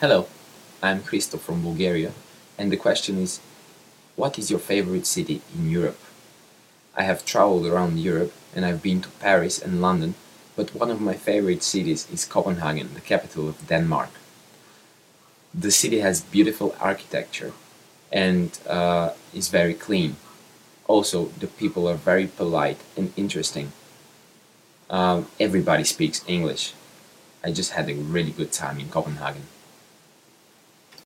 Hello, I'm Hristo from Bulgaria, and the question is What is your favorite city in Europe? I have traveled around Europe and I've been to Paris and London, but one of my favorite cities is Copenhagen, the capital of Denmark. The city has beautiful architecture and uh, is very clean. Also, the people are very polite and interesting. Um, everybody speaks English. I just had a really good time in Copenhagen.